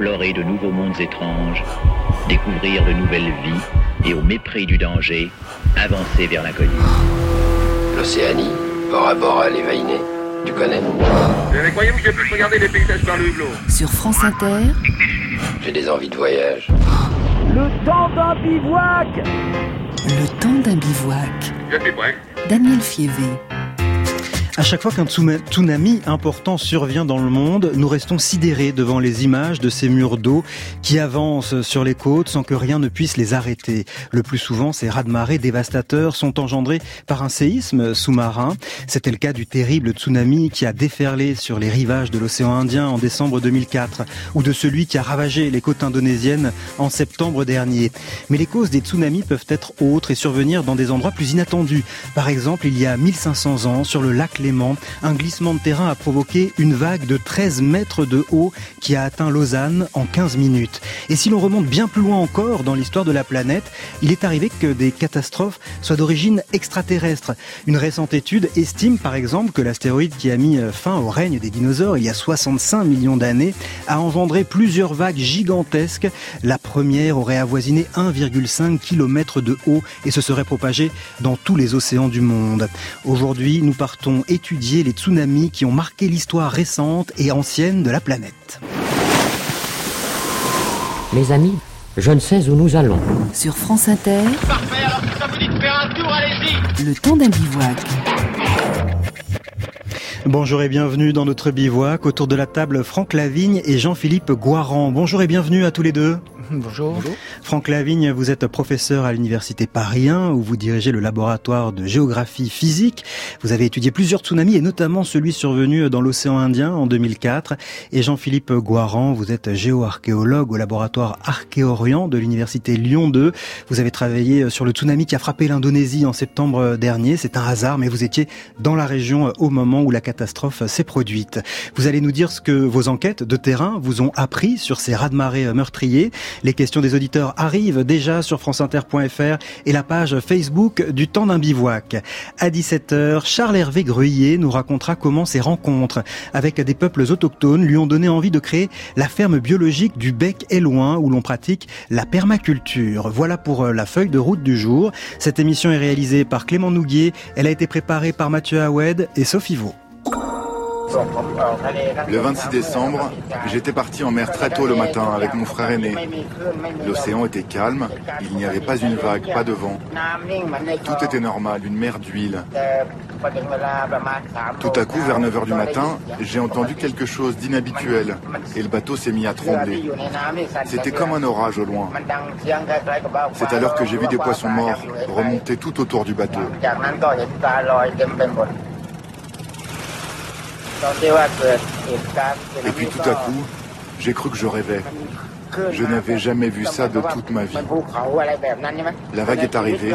explorer de nouveaux mondes étranges, découvrir de nouvelles vies et au mépris du danger, avancer vers l'inconnu. L'Océanie, Bora Bora, les Vainés. Tu connais? Mais croyez-vous que je puisse regarder les paysages par le hublot Sur France Inter, J'ai des envies de voyage. Le temps d'un bivouac le temps d'un bivouac. Je suis prêt. Daniel Fievé. À chaque fois qu'un tsunami important survient dans le monde, nous restons sidérés devant les images de ces murs d'eau qui avancent sur les côtes sans que rien ne puisse les arrêter. Le plus souvent, ces raz-de-marée dévastateurs sont engendrés par un séisme sous-marin. C'était le cas du terrible tsunami qui a déferlé sur les rivages de l'océan Indien en décembre 2004 ou de celui qui a ravagé les côtes indonésiennes en septembre dernier. Mais les causes des tsunamis peuvent être autres et survenir dans des endroits plus inattendus. Par exemple, il y a 1500 ans, sur le lac un glissement de terrain a provoqué une vague de 13 mètres de haut qui a atteint Lausanne en 15 minutes. Et si l'on remonte bien plus loin encore dans l'histoire de la planète, il est arrivé que des catastrophes soient d'origine extraterrestre. Une récente étude estime par exemple que l'astéroïde qui a mis fin au règne des dinosaures il y a 65 millions d'années a engendré plusieurs vagues gigantesques. La première aurait avoisiné 1,5 km de haut et se serait propagée dans tous les océans du monde. Aujourd'hui, nous partons étudier les tsunamis qui ont marqué l'histoire récente et ancienne de la planète. Mes amis, je ne sais où nous allons. Sur France Inter, Parfait, alors si ça vous dit de faire un tour, allez-y le temps d'un bivouac. Bonjour et bienvenue dans notre bivouac. Autour de la table, Franck Lavigne et Jean-Philippe Guaran. Bonjour et bienvenue à tous les deux. Bonjour. Franck Lavigne, vous êtes professeur à l'université Paris 1 où vous dirigez le laboratoire de géographie physique. Vous avez étudié plusieurs tsunamis et notamment celui survenu dans l'océan Indien en 2004. Et Jean-Philippe Guaran, vous êtes géoarchéologue au laboratoire Archéorient de l'université Lyon 2. Vous avez travaillé sur le tsunami qui a frappé l'Indonésie en septembre dernier. C'est un hasard, mais vous étiez dans la région au moment où la catastrophe s'est produite. Vous allez nous dire ce que vos enquêtes de terrain vous ont appris sur ces raz-de-marée meurtriers. Les questions des auditeurs arrivent déjà sur franceinter.fr et la page Facebook du temps d'un bivouac. À 17h, Charles-Hervé Gruyé nous racontera comment ces rencontres avec des peuples autochtones lui ont donné envie de créer la ferme biologique du Bec et Loin où l'on pratique la permaculture. Voilà pour euh, la feuille de route du jour. Cette émission est réalisée par Clément Nouguier. Elle a été préparée par Mathieu Houed et Sophie Vaux. Le 26 décembre, j'étais parti en mer très tôt le matin avec mon frère aîné. L'océan était calme, il n'y avait pas une vague, pas de vent. Tout était normal, une mer d'huile. Tout à coup, vers 9h du matin, j'ai entendu quelque chose d'inhabituel et le bateau s'est mis à trembler. C'était comme un orage au loin. C'est alors que j'ai vu des poissons morts remonter tout autour du bateau. Et puis tout à coup, j'ai cru que je rêvais. Je n'avais jamais vu ça de toute ma vie. La vague est arrivée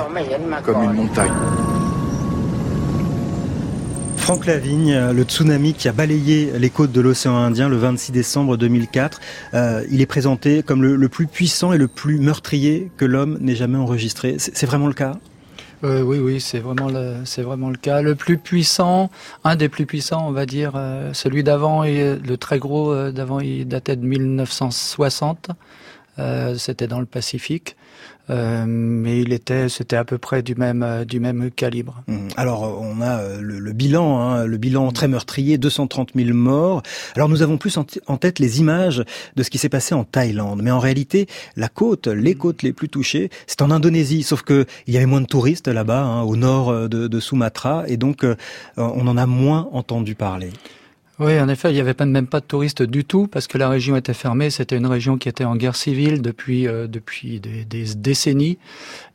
comme une montagne. Franck Lavigne, le tsunami qui a balayé les côtes de l'océan Indien le 26 décembre 2004, euh, il est présenté comme le, le, plus puissant et le plus meurtrier que l'homme n'ait jamais enregistré. C'est vraiment le cas? Euh, oui, oui, c'est vraiment le, c'est vraiment le cas. Le plus puissant, un des plus puissants, on va dire, euh, celui d'avant et le très gros euh, d'avant, il datait de 1960. c'était dans le Pacifique. Euh, mais il était, c'était à peu près du même du même calibre. Mmh. Alors on a le, le bilan, hein, le bilan très meurtrier, 230 000 morts. Alors nous avons plus en, en tête les images de ce qui s'est passé en Thaïlande, mais en réalité la côte, les côtes les plus touchées, c'est en Indonésie, sauf que il y avait moins de touristes là-bas, hein, au nord de, de, Sumatra, et donc euh, on en a moins entendu parler. Oui, en effet, il n'y avait même pas de touristes du tout parce que la région était fermée. C'était une région qui était en guerre civile depuis euh, depuis des, décennies,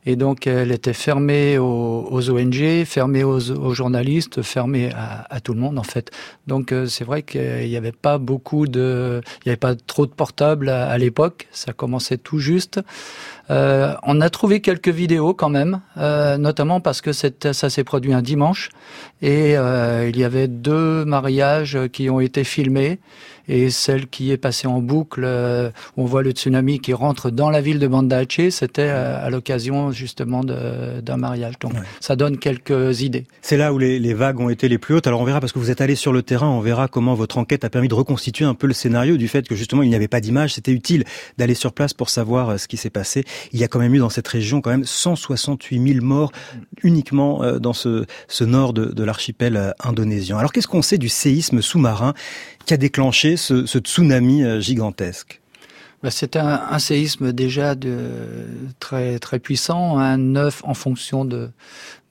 et donc elle était fermée aux, ONG, fermée aux, journalistes, fermée à, tout le monde en fait. Donc euh, c'est vrai qu'il n'y avait pas beaucoup de, il n'y avait pas trop de portables à l'époque. Ça commençait tout juste. Euh, on a trouvé quelques vidéos quand même, euh, notamment parce que ça s'est produit un dimanche. Et euh, il y avait deux mariages qui ont été filmées et celle qui est passée en boucle, euh, on voit le tsunami qui rentre dans la ville de Banda Aceh, c'était à, l'occasion justement d'un mariage. Donc ça donne quelques idées. C'est là où les, les, vagues ont été les plus hautes. Alors on verra parce que vous êtes allé sur le terrain, on verra comment votre enquête a permis de reconstituer un peu le scénario du fait que justement il n'y avait pas d'image. C'était utile d'aller sur place pour savoir ce qui s'est passé. Il y a quand même eu dans cette région quand même 168 000 morts uniquement dans ce, ce nord de, de l'archipel indonésien. Alors qu'est-ce qu'on sait du séisme sous-marin? Qui a déclenché ce, tsunami euh, gigantesque. Bah, C'était un, séisme déjà très puissant, un 9 en fonction de,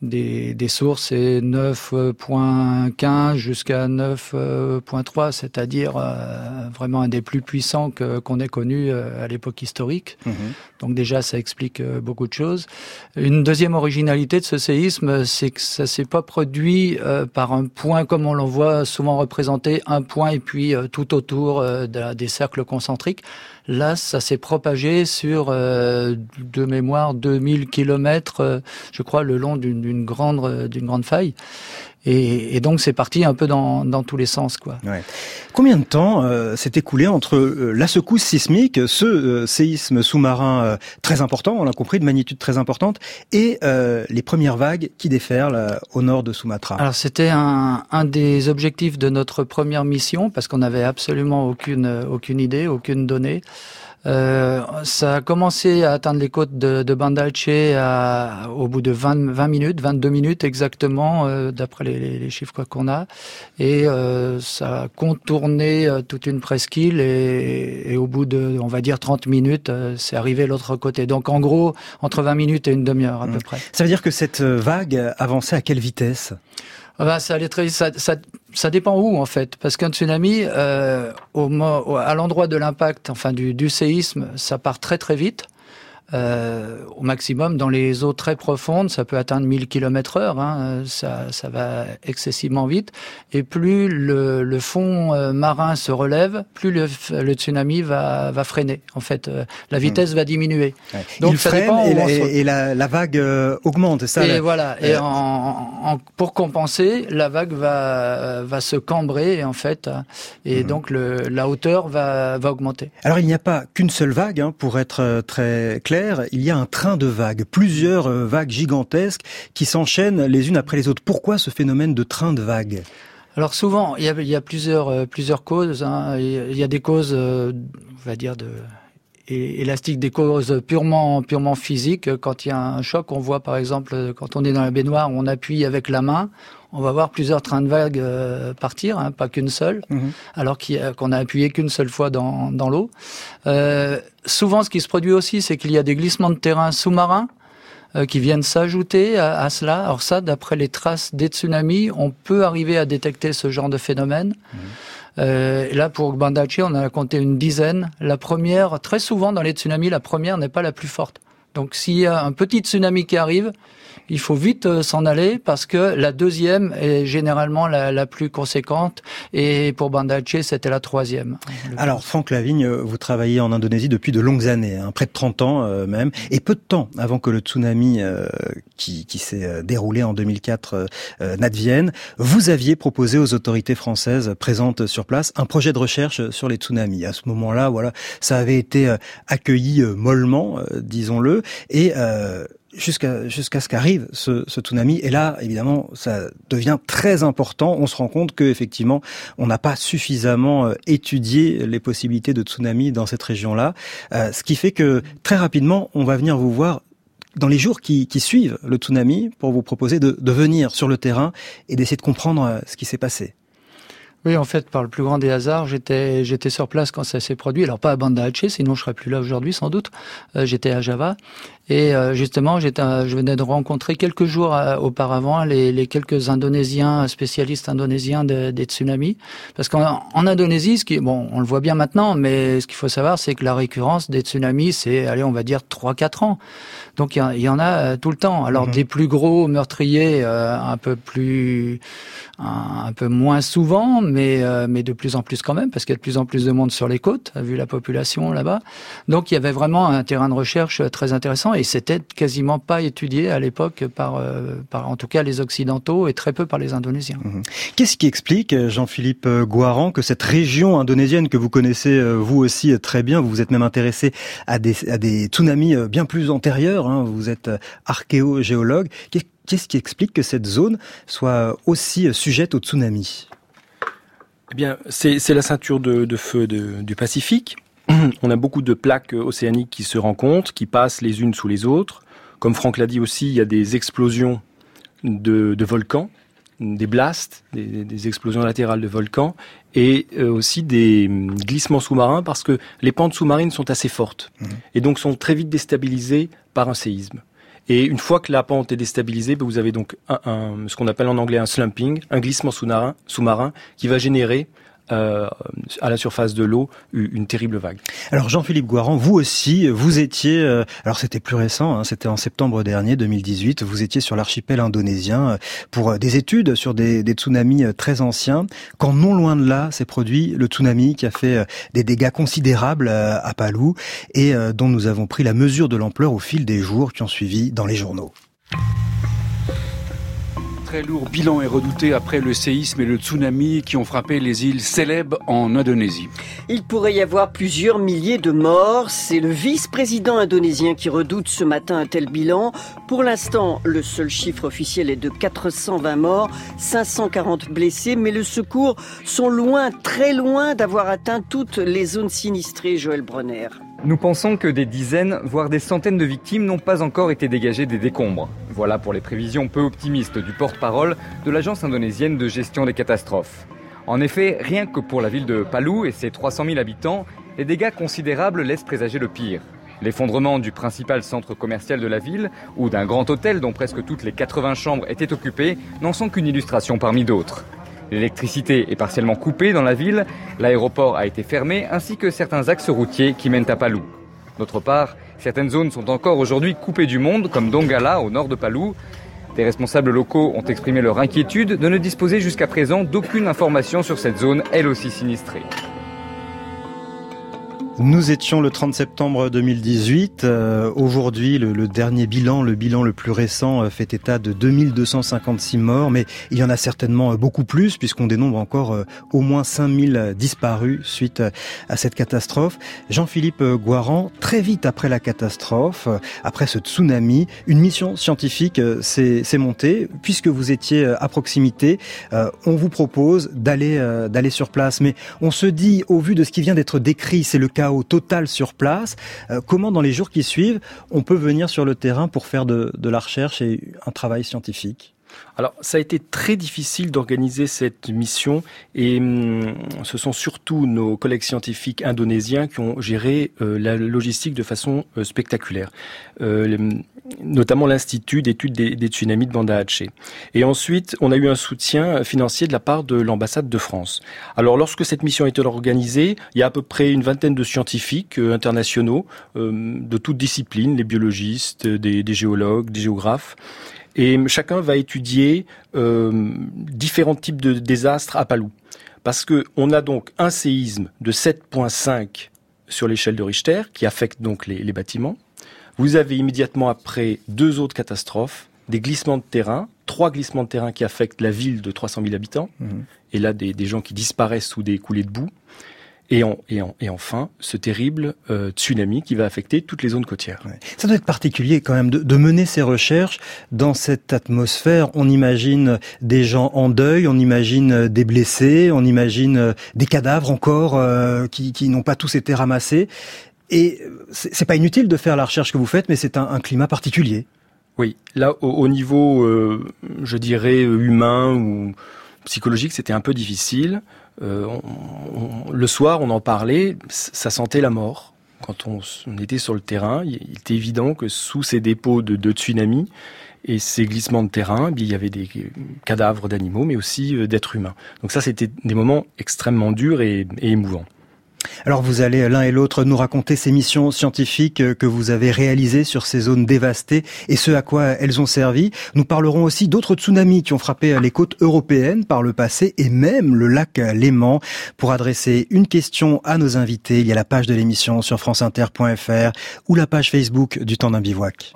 des, des sources, c'est 9.15 jusqu'à 9.3, c'est-à-dire euh, vraiment un des plus puissants qu'on ait connu euh, à l'époque historique. Mhm. Donc déjà, ça explique euh, beaucoup de choses. Une deuxième originalité de ce séisme, c'est que ça s'est pas produit par un point comme on l'en voit souvent représenté, un point et puis tout autour des cercles concentriques. Là, ça s'est propagé sur, de mémoire, 2000 kilomètres, je crois, le long d'une d'une grande euh, d'une grande faille. Et, et, donc c'est parti un peu dans, dans tous les sens quoi. Ouais. Combien de temps euh, s'est écoulé entre euh, la secousse sismique, ce euh, séisme sous-marin très important, on l'a compris, de magnitude très importante, et les premières vagues qui déferlent au nord de Sumatra? Alors c'était un, un des objectifs de notre première mission parce qu'on n'avait absolument aucune aucune idée, aucune donnée. Euh, ça a commencé à atteindre les côtes de, de Banda à, au bout de 20, 20 minutes, 22 minutes exactement, euh, d'après les, les, chiffres qu'on a. Et euh, ça a contourné euh, toute une presqu'île et, et, au bout de, on va dire, 30 minutes, euh, c'est arrivé l'autre côté. Donc en gros, entre 20 minutes et une demi-heure à peu mmh. près. Ça veut dire que cette vague avançait à quelle vitesse? Ah bah, ça allait très ça, ça, ça, dépend où en fait, parce qu'un tsunami, euh, au, à l'endroit de l'impact, enfin du, du séisme, ça part très très vite. Euh, au maximum dans les eaux très profondes, ça peut atteindre 1000 km heure, hein, ça, ça, va excessivement vite. Et plus le, le fond euh, marin se relève, plus le, le, tsunami va, va freiner. En fait, euh, la hmm. vitesse va diminuer. Donc Il ça freine dépend et, la, et la, la, vague euh, augmente, ça. Et voilà. Et en, en, pour compenser, la vague va, va se cambrer en fait, et hmm. donc le, la hauteur va, va augmenter. Alors il n'y a pas qu'une seule vague, hein, pour être très clair il y a un train de vagues, plusieurs euh, vagues gigantesques qui s'enchaînent les unes après les autres. Pourquoi ce phénomène de train de vagues? Alors souvent, il y a, euh, plusieurs causes. Hein. Il y a des causes, euh, des causes purement, purement physiques. Quand il y a un choc, on voit par exemple, quand on est dans la baignoire, on appuie avec la main, on va voir plusieurs trains de vagues euh, partir, hein, pas qu'une seule, mhm. alors qu'on a, appuyé qu'une seule fois dans, dans l'eau. Euh, souvent, ce qui se produit aussi, c'est qu'il y a des glissements de terrain sous-marins euh, qui viennent s'ajouter à, cela. Alors ça, d'après les traces des tsunamis, on peut arriver à détecter ce genre de phénomène. Mhm. Euh, là, pour Bandachi, on a compté une dizaine. La première, très souvent dans les tsunamis, la première n'est pas la plus forte. Donc s'il y a un petit tsunami qui arrive, il faut vite euh, s'en aller parce que la deuxième est généralement la, plus conséquente et pour Banda Aceh, c'était la troisième. Alors Franck Lavigne, vous travaillez en Indonésie depuis de longues années, hein, près de 30 ans euh, même, et peu de temps avant que le tsunami euh, qui, qui s'est déroulé en 2004 n'advienne, vous aviez proposé aux autorités françaises présentes sur place un projet de recherche sur les tsunamis. À ce moment-là, voilà, ça avait été accueilli mollement, disons-le, et jusqu'à jusqu'à ce qu'arrive ce, ce, tsunami. Et là, évidemment, ça devient très important. On se rend compte que effectivement, on n'a pas suffisamment euh, étudié les possibilités de tsunami dans cette région-là, euh, ce qui fait que très rapidement, on va venir vous voir dans les jours qui, qui suivent le tsunami pour vous proposer de, de venir sur le terrain et d'essayer de comprendre euh, ce qui s'est passé. Oui, en fait, par le plus grand des hasards, j'étais j'étais sur place quand ça s'est produit. Alors pas à Banda Aceh, sinon je serais plus là aujourd'hui sans doute. J'étais à Java et euh, justement, j'étais je venais de rencontrer quelques jours euh, auparavant les, les, quelques Indonésiens spécialistes indonésiens de, des tsunamis, parce qu'en en Indonésie, ce qui bon, on le voit bien maintenant, mais ce qu'il faut savoir, c'est que la récurrence des tsunamis, c'est allez, on va dire trois quatre ans. Donc il y, en a tout le temps. Alors mhm. des plus gros meurtriers, un peu plus un, peu moins souvent, mais, euh, mais de plus en plus quand même, parce qu'il y a de plus en plus de monde sur les côtes, vu la population là-bas. Donc il y avait vraiment un terrain de recherche très intéressant. Et et c'était quasiment pas étudié à l'époque par, euh, par, en tout cas, les Occidentaux et très peu par les Indonésiens. Mhm. Qu'est-ce qui explique, Jean-Philippe Guaran, que cette région indonésienne que vous connaissez euh, vous aussi très bien, vous vous êtes même intéressé à des, à des tsunamis bien plus antérieurs, hein, vous êtes archéogéologue, qu'est-ce qui explique que cette zone soit aussi sujette au tsunami eh bien, c'est la ceinture de, de feu de, du Pacifique. On a beaucoup de plaques océaniques qui se rencontrent, qui passent les unes sous les autres. Comme Franck l'a dit aussi, il y a des explosions de, de volcans, des blasts, des, des, explosions latérales de volcans, et euh, aussi des glissements sous-marins parce que les pentes sous-marines sont assez fortes mmh. et donc sont très vite déstabilisées par un séisme. Et une fois que la pente est déstabilisée, ben, vous avez donc un, ce qu'on appelle en anglais un slumping, un glissement sous-marin, sous-marin qui va générer euh, à la surface de l'eau une terrible vague. Alors Jean-Philippe Guaran, vous aussi, vous étiez, euh, alors c'était plus récent, hein, c'était en septembre dernier, 2018, vous étiez sur l'archipel indonésien euh, pour des études sur des, des, tsunamis très anciens, quand non loin de là s'est produit le tsunami qui a fait des dégâts considérables à Palu et dont nous avons pris la mesure de l'ampleur au fil des jours qui ont suivi dans les journaux très lourd bilan est redouté après le séisme et le tsunami qui ont frappé les îles célèbres en Indonésie. Il pourrait y avoir plusieurs milliers de morts. C'est le vice-président indonésien qui redoute ce matin un tel bilan. Pour l'instant, le seul chiffre officiel est de 420 morts, 540 blessés, mais le secours sont loin, très loin d'avoir atteint toutes les zones sinistrées, Joël Bronner. Nous pensons que des dizaines, voire des centaines de victimes n'ont pas encore été dégagées des décombres. Voilà pour les prévisions peu optimistes du porte-parole de l'Agence indonésienne de gestion des catastrophes. En effet, rien que pour la ville de Palu et ses 300 000 habitants, les dégâts considérables laissent présager le pire. L'effondrement du principal centre commercial de la ville ou d'un grand hôtel dont presque toutes les 80 chambres étaient occupées n'en sont qu'une illustration parmi d'autres. L'électricité est partiellement coupée dans la ville, l'aéroport a été fermé, ainsi que certains axes routiers qui mènent à Palou. D'autre part, certaines zones sont encore aujourd'hui coupées du monde, comme Dongala, au nord de Palou. Des responsables locaux ont exprimé leur inquiétude de ne disposer jusqu'à présent d'aucune information sur cette zone, elle aussi sinistrée. Nous étions le 30 septembre 2018. Euh, aujourd'hui, le, dernier bilan, le bilan le plus récent, euh, fait état de 2256 morts, mais il y en a certainement euh, beaucoup plus puisqu'on dénombre encore au moins 5000 disparus suite à cette catastrophe. Jean-Philippe Guaran, très vite après la catastrophe, après ce tsunami, une mission scientifique s'est montée. Puisque vous étiez à proximité, on vous propose d'aller d'aller sur place. Mais on se dit, au vu de ce qui vient d'être décrit, c'est le cas au total sur place. Euh, comment, dans les jours qui suivent, on peut venir sur le terrain pour faire de, la recherche et un travail scientifique? Alors, ça a été très difficile d'organiser cette mission et hum, ce sont surtout nos collègues scientifiques indonésiens qui ont géré euh, la logistique de façon euh, spectaculaire notamment l'Institut d'études des, tsunamis de Banda Aceh. Et ensuite, on a eu un soutien financier de la part de l'ambassade de France. Alors, lorsque cette mission a été organisée, il y a à peu près une vingtaine de scientifiques euh, internationaux euh, de toutes disciplines, les biologistes, des, géologues, des géographes. Et chacun va étudier euh, différents types de désastres à Palou. Parce que on a donc un séisme de 7.5 sur l'échelle de Richter qui affecte donc les bâtiments. Vous avez immédiatement après deux autres catastrophes, des glissements de terrain, trois glissements de terrain qui affectent la ville de 300 000 habitants, mhm. et là des, gens qui disparaissent sous des coulées de boue, et, et, enfin ce terrible euh, tsunami qui va affecter toutes les zones côtières. Ça doit être particulier quand même de, mener ces recherches dans cette atmosphère. On imagine des gens en deuil, on imagine des blessés, on imagine des cadavres encore euh, qui, qui n'ont pas tous été ramassés. Et c'est pas inutile de faire la recherche que vous faites, mais c'est un, un, climat particulier. Oui, là, au, niveau, euh, je dirais, humain ou psychologique, c'était un peu difficile. Euh, le soir, on en parlait, ça sentait la mort. Quand on, était sur le terrain, il était évident que sous ces dépôts de, de tsunamis et ces glissements de terrain, il y avait des cadavres d'animaux, mais aussi euh, d'êtres humains. Donc ça, c'était des moments extrêmement durs et émouvants. Alors vous allez l'un et l'autre nous raconter ces missions scientifiques que vous avez réalisées sur ces zones dévastées et ce à quoi elles ont servi. Nous parlerons aussi d'autres tsunamis qui ont frappé les côtes européennes par le passé et même le lac Léman. Pour adresser une question à nos invités, il y a la page de l'émission sur franceinter.fr ou la page Facebook du temps d'un bivouac.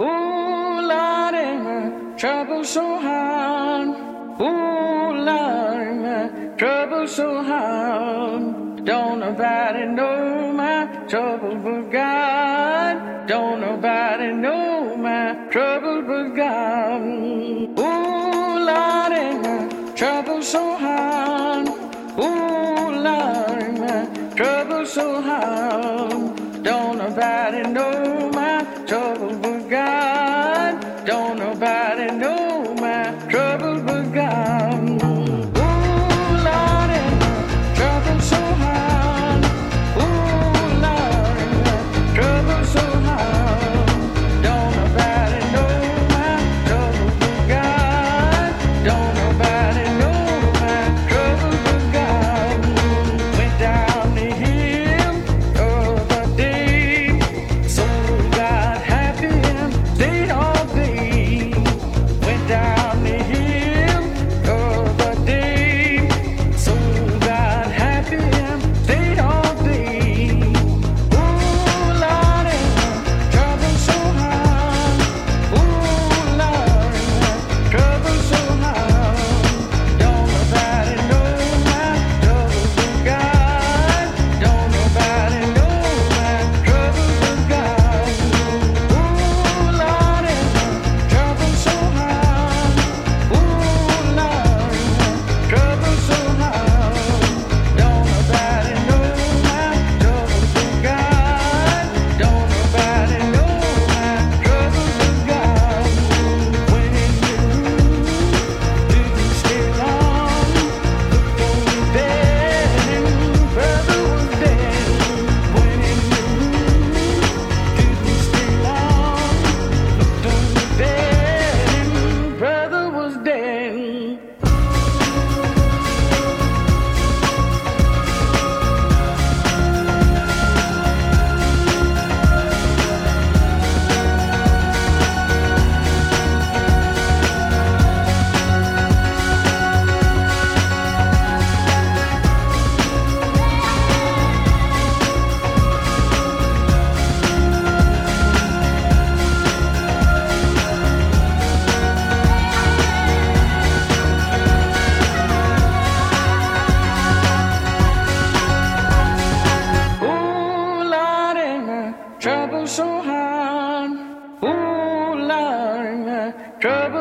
Don't nobody know my trouble but God. Don't nobody know my trouble but God. Ooh, Lordy, my trouble so hard. Ooh, Lordy, my trouble so hard. Don't nobody know my trouble but God. Don't nobody know my trouble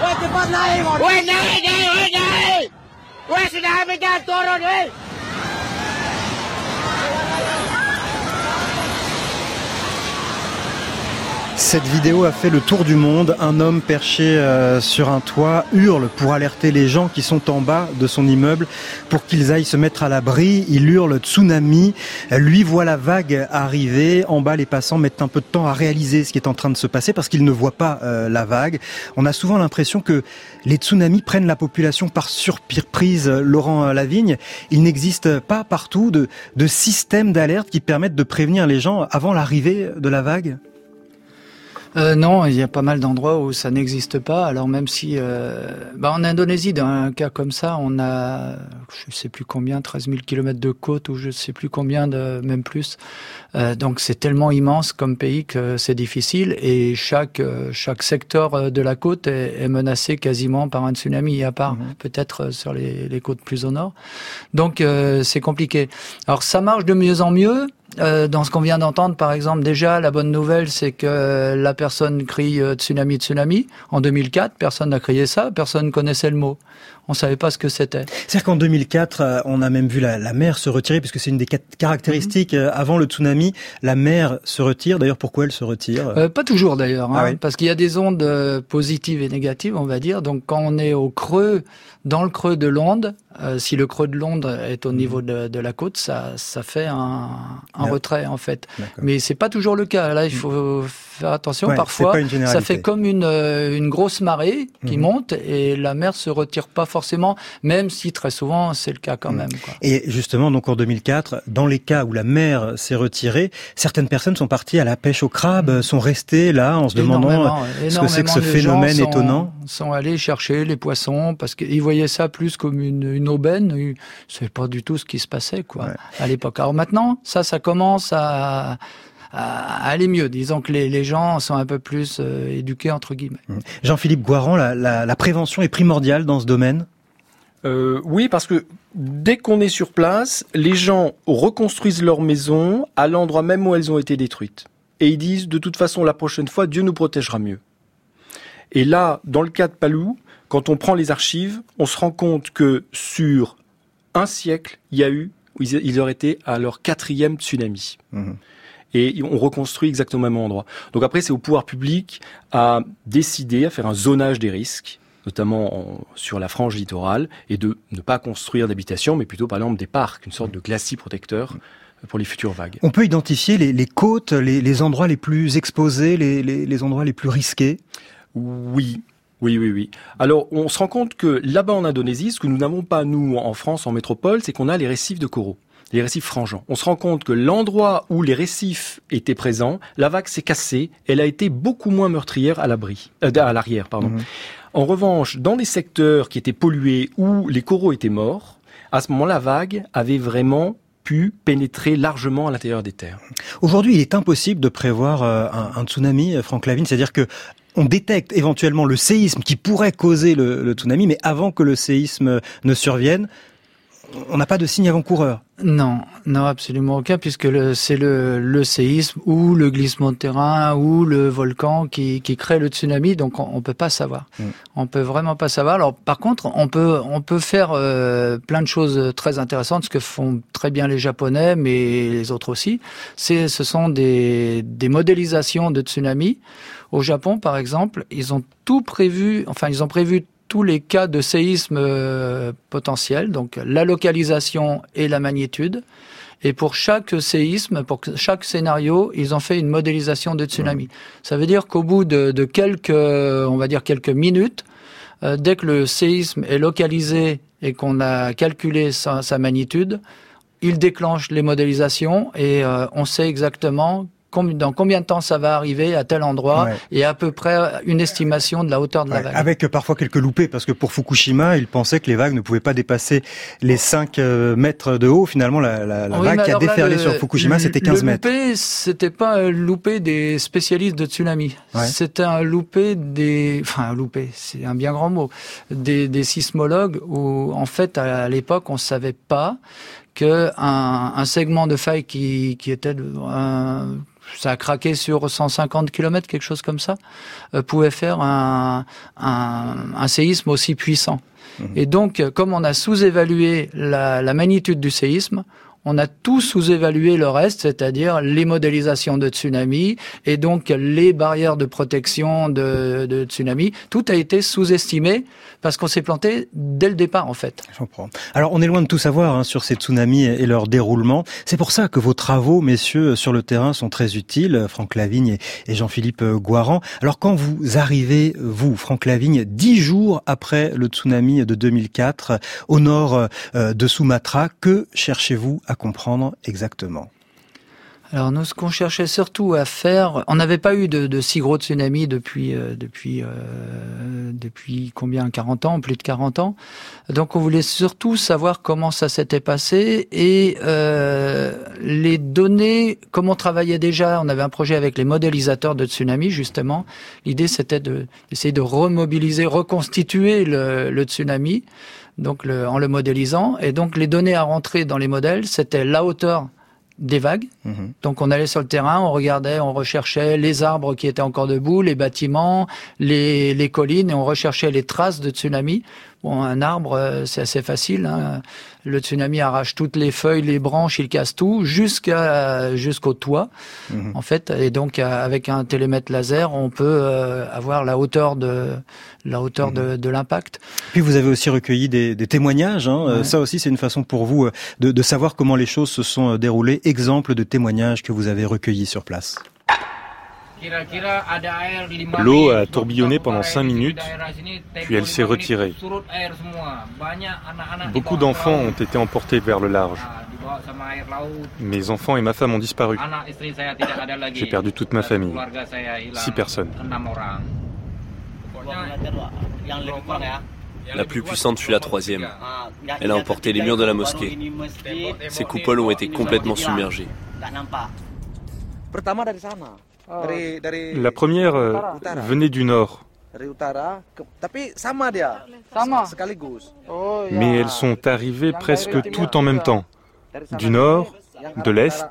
When the hey, we're not hey! Where's the happening that's going on here? Cette vidéo a fait le tour du monde. Un homme perché euh, sur un toit hurle pour alerter les gens qui sont en bas de son immeuble pour qu'ils aillent se mettre à l'abri. Il hurle tsunami. Lui voit la vague arriver. En bas, les passants mettent un peu de temps à réaliser ce qui est en train de se passer parce qu'ils ne voient pas euh, la vague. On a souvent l'impression que les tsunamis prennent la population par surprise. Laurent Lavigne, il n'existe pas partout de, de systèmes d'alerte qui permettent de prévenir les gens avant l'arrivée de la vague? Euh, non, il y a pas mal d'endroits où ça n'existe pas. Alors même si, euh, bah en Indonésie, dans un cas comme ça, on a, je sais plus combien, 13 000 kilomètres de côte ou je sais plus combien de, même plus. Euh, donc c'est tellement immense comme pays que c'est difficile et chaque euh, chaque secteur de la côte est, est, menacé quasiment par un tsunami, à part mhm. peut-être sur les, les, côtes plus au nord. Donc c'est compliqué. Alors ça marche de mieux en mieux. Euh, dans ce qu'on vient d'entendre, par exemple, déjà, la bonne nouvelle, c'est que la personne crie euh, tsunami, tsunami. En 2004, personne n'a crié ça, personne connaissait le mot. On savait pas ce que c'était. C'est-à-dire qu'en 2004, euh, on a même vu la, la mer se retirer, puisque c'est une des caractéristiques. Mhm. Avant le tsunami, la mer se retire. D'ailleurs, pourquoi elle se retire euh, Pas toujours, d'ailleurs. Hein, ah Parce qu'il y a des ondes positives et négatives, on va dire. Donc, quand on est au creux, dans le creux de l'onde, euh, si le creux de l'onde est au niveau de, de, la côte, ça, ça fait un, un retrait en fait. Mais c'est pas toujours le cas. Là, il faut faire attention. Parfois, ça fait comme une, euh, une grosse marée qui mhm. monte et la mer se retire pas forcément, même si très souvent c'est le cas quand mhm. même. Quoi. Et justement, donc en 2004, dans les cas où la mer s'est retirée, certaines personnes sont parties à la pêche au crabe, mhm. sont restées là en se demandant ce que c'est que ce phénomène sont, étonnant? Sont allés chercher les poissons parce qu'ils voyaient ça plus comme une, une aubaine. C'est pas du tout ce qui se passait quoi à l'époque. Alors maintenant, ça, ça commence à à aller mieux. Disons que les, les gens sont un peu plus euh, éduqués entre guillemets. Mmh. Jean-Philippe Guaran, la, la, la, prévention est primordiale dans ce domaine? Euh, oui, parce que dès qu'on est sur place, les gens reconstruisent leur maison à l'endroit même où elles ont été détruites. Et ils disent, de toute façon, la prochaine fois, Dieu nous protégera mieux. Et là, dans le cas de Palou, quand on prend les archives, on se rend compte que sur un siècle, il y a eu, ils auraient été à leur quatrième tsunami. Mmh et on reconstruit exactement au même endroit. Donc après, c'est au pouvoir public à décider, à faire un zonage des risques notamment sur la frange littorale, et de ne pas construire d'habitations, mais plutôt par exemple des parcs, une sorte de glacis protecteur pour les futures vagues. On peut identifier les, les côtes, les, les, endroits les plus exposés, les, les endroits les plus risqués? Oui, oui, oui, oui. Alors, on se rend compte que là-bas en Indonésie, ce que nous n'avons pas, nous, en France, en métropole, c'est qu'on a les récifs de coraux les récifs frangeants. On se rend compte que l'endroit où les récifs étaient présents, la vague s'est cassée, elle a été beaucoup moins meurtrière à l'abri, euh, à l'arrière, pardon. Mhm. En revanche, dans les secteurs qui étaient pollués où les coraux étaient morts, à ce moment la vague avait vraiment pu pénétrer largement à l'intérieur des terres. Aujourd'hui, il est impossible de prévoir euh, un, tsunami, euh, Franck Lavigne, c'est-à-dire que on détecte éventuellement le séisme qui pourrait causer le, le, tsunami, mais avant que le séisme ne survienne, on n'a pas de signe avant-coureur. Non, non, absolument aucun, puisque c'est le, séisme ou le glissement de terrain ou le volcan qui, crée le tsunami, donc on, ne peut pas savoir. On mm. On peut vraiment pas savoir. Alors par contre, on peut on peut faire euh, plein de choses très intéressantes, ce que font très bien les Japonais, mais les autres aussi. C'est ce sont des des modélisations de tsunami. Au Japon, par exemple, ils ont tout prévu. Enfin, ils ont prévu tous les cas de séisme euh, potentiel, donc la localisation et la magnitude. Et pour chaque séisme, pour chaque scénario, ils ont fait une modélisation de tsunami. Ça veut dire qu'au bout de, quelques, on va dire quelques minutes, euh, dès que le séisme est localisé et qu'on a calculé sa, magnitude, il déclenche les modélisations et euh, on sait exactement dans combien de temps ça va arriver à tel endroit et à peu près une estimation de la hauteur de la vague? Avec parfois quelques loupés parce que pour Fukushima, ils pensaient que les vagues ne pouvaient pas dépasser les 5 euh, mètres de haut. Finalement, la, la, vague qui a déferlé sur Fukushima, c'était 15 mètres. Le loupé, c'était pas un loupé des spécialistes de tsunami. C'était un loupé des, enfin un loupé, c'est un bien grand mot, des, des sismologues où en fait à l'époque on savait pas que un, un, segment de faille qui, qui était un, ça a craqué sur 150 km, quelque chose comme ça, euh, pouvait faire un, un, un, séisme aussi puissant. Mmh. Et donc, comme on a sous-évalué la, la magnitude du séisme, on a tout sous-évalué le reste, c'est-à-dire les modélisations de tsunami et donc les barrières de protection de, de tsunami. Tout a été sous-estimé parce qu'on s'est planté dès le départ, en fait. Alors, on est loin de tout savoir hein, sur ces tsunamis et leur déroulement. C'est pour ça que vos travaux, messieurs, sur le terrain sont très utiles, Franck Lavigne et Jean-Philippe Guaran. Alors, quand vous arrivez, vous, Franck Lavigne, dix jours après le tsunami de 2004, au nord euh, de Sumatra, que cherchez-vous comprendre exactement alors nous, ce qu'on cherchait surtout à faire, on n'avait pas eu de, si gros tsunami depuis euh, depuis euh, depuis combien 40 ans, plus de 40 ans. Donc on voulait surtout savoir comment ça s'était passé et euh, les données, comment on travaillait déjà. On avait un projet avec les modélisateurs de tsunami justement. L'idée c'était de d'essayer de remobiliser, reconstituer le tsunami donc le, en le modélisant. Et donc les données à rentrer dans les modèles, c'était la hauteur des vagues. Mhm. Donc on allait sur le terrain, on regardait, on recherchait les arbres qui étaient encore debout, les bâtiments, les, les collines, et on recherchait les traces de tsunami. Bon, un arbre, euh, c'est assez facile. hein. Le tsunami arrache toutes les feuilles, les branches, il casse tout, jusqu'à jusqu'au toit, Mhm. en fait. Et donc euh, avec un télémètre laser, on peut euh, avoir la hauteur de la hauteur de, de l'impact. Puis vous avez aussi recueilli des, des témoignages. Hein. Ouais. Ça aussi, c'est une façon pour vous de, de savoir comment les choses se sont déroulées. Exemple de témoignages que vous avez recueillis sur place. L'eau a tourbillonné pendant 5 minutes, puis elle s'est retirée. Beaucoup d'enfants ont été emportés vers le large. Mes enfants et ma femme ont disparu. J'ai perdu toute ma famille. Six personnes. La plus puissante fut la troisième. Elle a emporté les murs de la mosquée. Ses coupoles ont été complètement submergées. La première euh, venait du nord, mais elles sont arrivées presque toutes en même temps, du nord, de l'est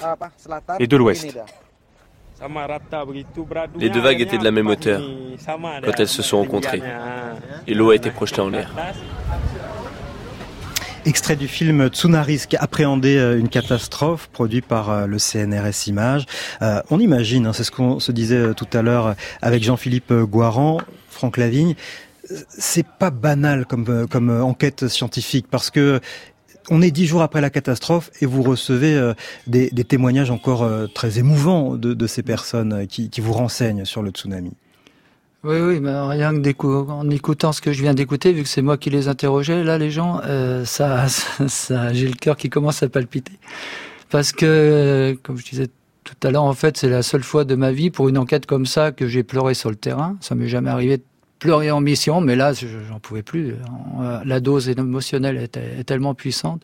et de l'ouest. Les deux vagues étaient de la même hauteur. quand elles se sont rencontrées. Et l'eau a été projetée en l'air. Extrait du film Tsunarisk, appréhender euh, une catastrophe, produit par euh, le CNRS Images. Euh, on imagine, hein, c'est ce qu'on se disait euh, tout à l'heure avec Jean-Philippe Guaran, Franck Lavigne, c'est pas banal comme, comme enquête scientifique parce que on est dix jours après la catastrophe et vous recevez des, des témoignages encore très émouvants de, de ces personnes qui, qui vous renseignent sur le tsunami. Oui, oui, mais rien que en écoutant ce que je viens d'écouter, vu que c'est moi qui les interrogeais, là, les gens, euh, ça, ça, j'ai le cœur qui commence à palpiter. Parce que, comme je disais tout à l'heure, en fait, c'est la seule fois de ma vie, pour une enquête comme ça, que j'ai pleuré sur le terrain. Ça m'est jamais arrivé pleurer en mission, mais là, je- j'en pouvais plus. Euh, La dose émotionnelle était est tellement puissante.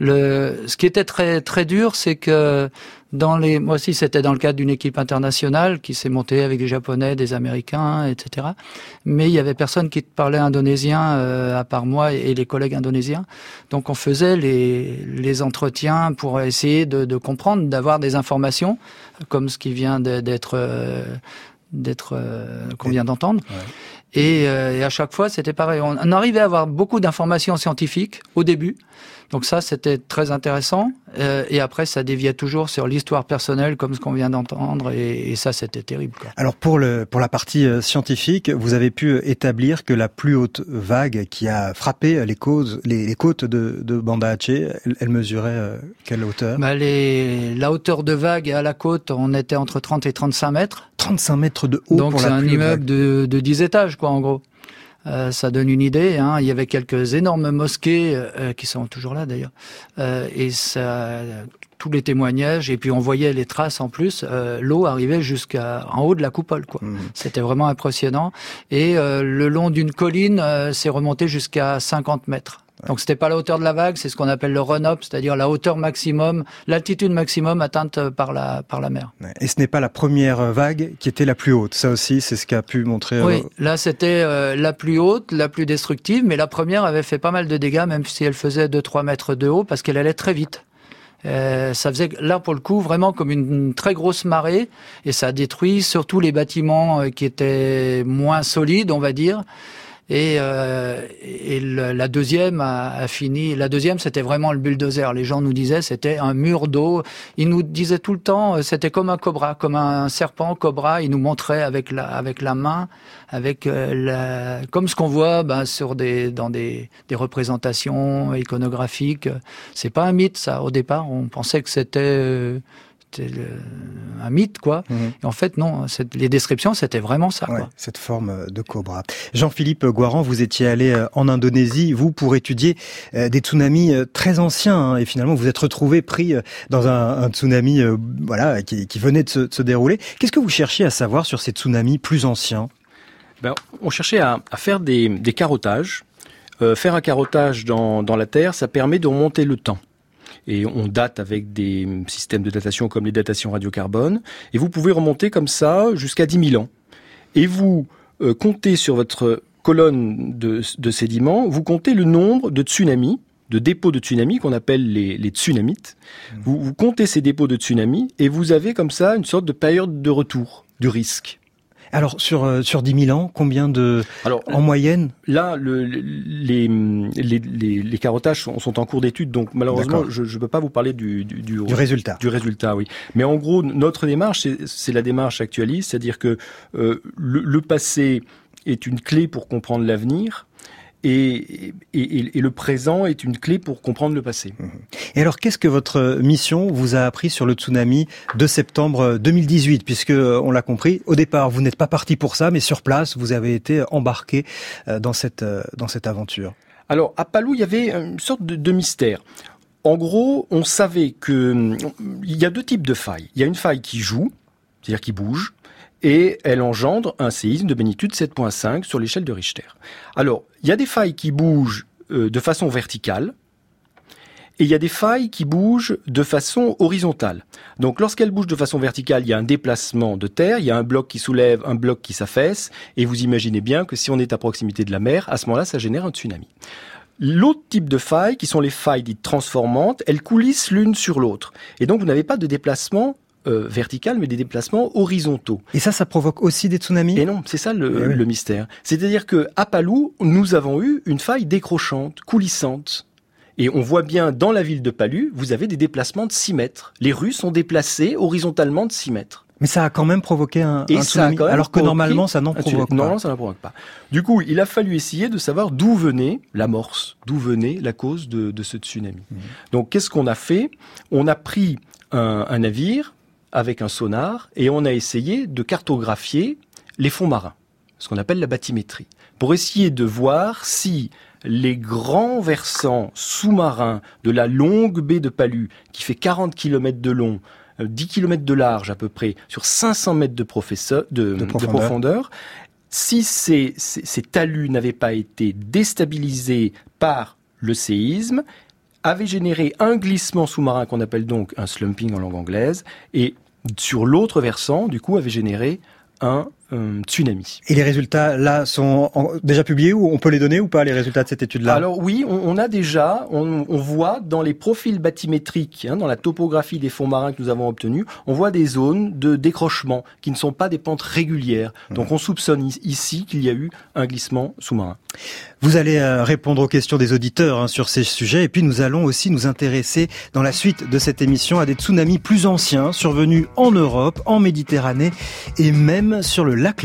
Le, ce qui était très très dur, c'est que dans les, moi aussi, c'était dans le cadre d'une équipe internationale qui s'est montée avec des Japonais, des Américains, etc. Mais il y avait personne qui parlait indonésien euh, à part moi et les collègues indonésiens. Donc on faisait les, les entretiens pour essayer de, de comprendre, d'avoir des informations, comme ce qui vient d'être d'être euh, qu'on vient d'entendre. Et, euh, et à chaque fois, c'était pareil. On arrivait à avoir beaucoup d'informations scientifiques au début. Donc ça, c'était très intéressant. Euh, et après, ça déviait toujours sur l'histoire personnelle, comme ce qu'on vient d'entendre. Et, et ça, c'était terrible. Quoi. Alors pour le pour la partie euh, scientifique, vous avez pu établir que la plus haute vague qui a frappé les côtes les, les côtes de, de Banda Aceh, elle, elle mesurait euh, quelle hauteur? Bah, les, la hauteur de vague à la côte, on était entre 30 et 35 mètres. 35 mètres de haut Donc pour c'est un immeuble de, de 10 étages, quoi, en gros. Euh, ça donne une idée. Hein. Il y avait quelques énormes mosquées euh, qui sont toujours là d'ailleurs, euh, et ça, tous les témoignages. Et puis on voyait les traces en plus. Euh, L'eau arrivait jusqu'à en haut de la coupole, quoi. Mmh. C'était vraiment impressionnant. Et euh, le long d'une colline, euh, c'est remonté jusqu'à 50 mètres. Donc c'était pas la hauteur de la vague, c'est ce qu'on appelle le run-up, c'est-à-dire la hauteur maximum, l'altitude maximum atteinte par la par la mer. Et ce n'est pas la première vague qui était la plus haute. Ça aussi, c'est ce qu'a pu montrer. Oui, euh, là c'était euh, la plus haute, la plus destructive, mais la première avait fait pas mal de dégâts, même si elle faisait 2-3 mètres de haut, parce qu'elle allait très vite. Euh, ça faisait là pour le coup vraiment comme une, une très grosse marée et ça a détruit surtout les bâtiments euh, qui étaient moins solides, on va dire. Et, euh, et le- la deuxième a, a fini. La deuxième, c'était vraiment le bulldozer. Les gens nous disaient c'était un mur d'eau. Ils nous disaient tout le temps, euh, c'était comme un cobra, comme un serpent cobra. Ils nous montraient avec la avec la main, avec euh, la, comme ce qu'on voit ben, sur des dans des, des représentations iconographiques. C'est pas un mythe, ça. Au départ, on pensait que c'était euh, c'était le- un mythe, quoi. Et en fait, non. Les descriptions, c'était vraiment ça. Ouais, quoi. cette forme euh, de cobra. Jean-Philippe Guaran, vous étiez allé euh, en Indonésie, vous, pour étudier euh, des tsunamis très anciens, hein, et finalement vous êtes retrouvé pris dans un, un tsunami, euh, voilà, qui, qui venait de se, de se dérouler. Qu'est-ce que vous cherchiez à savoir sur ces tsunamis plus anciens? Ben, on cherchait à, à faire des, des carottages. Euh, faire un carottage dans, dans la Terre, ça permet de remonter le temps. Et on date avec des systèmes de datation comme les datations radiocarbone. Et vous pouvez remonter comme ça jusqu'à 10 000 ans. Et vous euh, comptez sur votre colonne de, de sédiments, vous comptez le nombre de tsunamis de dépôts de tsunami qu'on appelle les, les tsunamites. Vous, vous comptez ces dépôts de tsunami et vous avez comme ça une sorte de période de retour du risque. Alors sur euh, sur 10 000 ans, combien de Alors, en moyenne? Là, le, les, les, les, les carottages sont, sont en cours d'étude, donc malheureusement, je ne peux pas vous parler du, du, du, Du résultat. Du résultat, oui. Mais en gros, notre démarche, c'est- c'est la démarche actualiste, c'est-à-dire que euh, le, le passé est une clé pour comprendre l'avenir. Et, et, et- le présent est une clé pour comprendre le passé. Et alors, qu'est-ce que votre mission vous a appris sur le tsunami de septembre 2018 Puisque, euh, on l'a compris, au départ, vous n'êtes pas parti pour ça, mais sur place, vous avez été embarqué euh, dans cette, euh, dans cette aventure. Alors, à Palou, il y avait une sorte de, de mystère. En gros, on savait que hum, il y a deux types de failles. Il y a une faille qui joue, c'est-à-dire qui bouge, et elle engendre un séisme de magnitude 7.5 sur l'échelle de Richter. Alors, il y a des failles qui bougent euh, de façon verticale, et il y a des failles qui bougent de façon horizontale. Donc lorsqu'elles bougent de façon verticale, il y a un déplacement de terre, il y a un bloc qui soulève, un bloc qui s'affaisse, et vous imaginez bien que si on est à proximité de la mer, à ce moment-là, ça génère un tsunami. L'autre type de failles, qui sont les failles dites transformantes, elles coulissent l'une sur l'autre. Et donc vous n'avez pas de déplacement euh, vertical, mais des déplacements horizontaux. Et ça, ça provoque aussi des tsunamis? Et non, c'est ça le, oui. le mystère. C'est-à-dire que à Palou, nous avons eu une faille décrochante, coulissante. Et on voit bien dans la ville de Palu, vous avez des déplacements de 6 mètres. Les rues sont déplacées horizontalement de 6 mètres. Mais ça a quand même provoqué un, Et un tsunami, quand même alors que normalement, ça n'en provoque pas. Non, ça n'en provoque pas. Du coup, il a fallu essayer de savoir d'où venait l'amorce, d'où venait la cause de, de ce tsunami. Mmh. Donc, qu'est-ce qu'on a fait? On a pris un, un navire avec un sonar et on a essayé de cartographier les fonds marins, ce qu'on appelle la bathymétrie, pour essayer de voir si les grands versants sous-marins de la longue baie de Palu, qui fait 40 km de long, euh, 10 km de large à peu près, sur 500 mètres de, professeur, de, de profondeur. profondeur, si ces, ces, ces talus n'avaient pas été déstabilisés par le séisme, avaient généré un glissement sous-marin qu'on appelle donc un slumping en langue anglaise, et sur l'autre versant, du coup, avait généré un euh, tsunami. Et les résultats, là, sont en- déjà publiés ou on peut les donner ou pas, les résultats de cette étude-là? Alors oui, on, on a déjà, on, on voit dans les profils bathymétriques, hein, dans la topographie des fonds marins que nous avons obtenus, on voit des zones de décrochement qui ne sont pas des pentes régulières. Donc on soupçonne ici qu'il y a eu un glissement sous-marin. Vous allez euh, répondre aux questions des auditeurs hein, sur ces sujets et puis nous allons aussi nous intéresser dans la suite de cette émission à des tsunamis plus anciens survenus en Europe, en Méditerranée et même sur le lac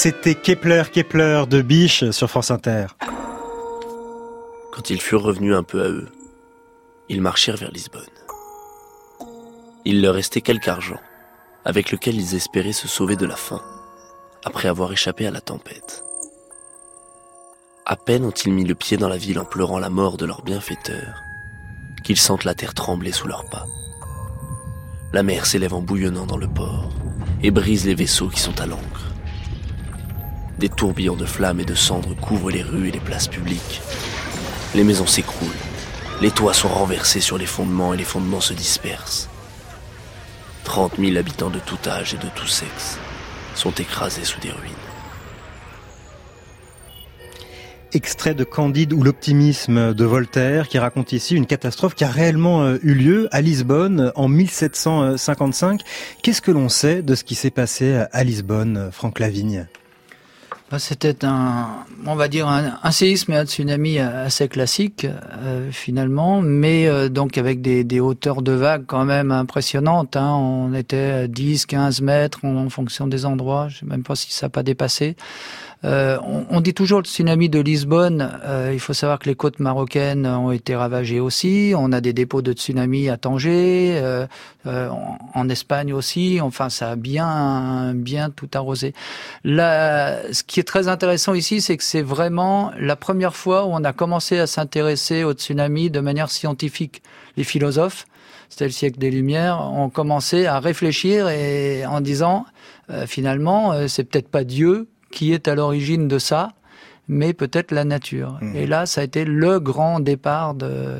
C'était Kepler, Kepler de Biche sur France Inter. Quand ils furent revenus un peu à eux, ils marchèrent vers Lisbonne. Il leur restait quelque argent, avec lequel ils espéraient se sauver de la faim, après avoir échappé à la tempête. À peine ont-ils mis le pied dans la ville en pleurant la mort de leur bienfaiteur, qu'ils sentent la terre trembler sous leurs pas. La mer s'élève en bouillonnant dans le port et brise les vaisseaux qui sont à l'ancre. Des tourbillons de flammes et de cendres couvrent les rues et les places publiques. Les maisons s'écroulent. Les toits sont renversés sur les fondements et les fondements se dispersent. Trente mille habitants de tout âge et de tout sexe sont écrasés sous des ruines. Extrait de Candide ou l'optimisme de Voltaire qui raconte ici une catastrophe qui a réellement euh, eu lieu à Lisbonne en 1755. Qu'est-ce que l'on sait de ce qui s'est passé à Lisbonne, Franck Lavigne? C'était un, on va dire un, séisme et un tsunami assez classique euh, finalement, mais euh, donc avec des, hauteurs de vagues quand même impressionnantes. Hein. On était à 10, 15 mètres en, fonction des endroits. Je sais même pas si ça n'a pas dépassé. Euh, on, dit toujours le tsunami de Lisbonne. Euh, il faut savoir que les côtes marocaines ont été ravagées aussi. On a des dépôts de tsunami à Tanger, euh, en, Espagne aussi. Enfin, ça a bien, bien tout arrosé. Là, ce qui est très intéressant ici, c'est que c'est vraiment la première fois où on a commencé à s'intéresser au tsunami de manière scientifique. Les philosophes, c'était le siècle des Lumières, ont commencé à réfléchir et en disant finalement, c'est peut-être pas Dieu qui est à l'origine de ça, mais peut-être la nature. Mmh. Et là, ça a été le grand départ de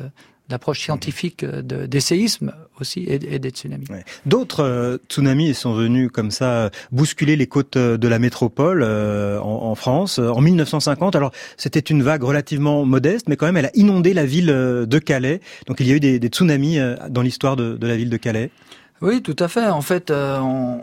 d'approche scientifique de, des séismes aussi et, des tsunamis. D'autres euh, tsunamis sont venus comme ça euh, bousculer les côtes euh, de la métropole en, France en 1950. Alors c'était une vague relativement modeste, mais quand même elle a inondé la ville de Calais. Donc il y a eu des, des tsunamis dans l'histoire de, de, la ville de Calais. Oui, tout à fait. En fait, on,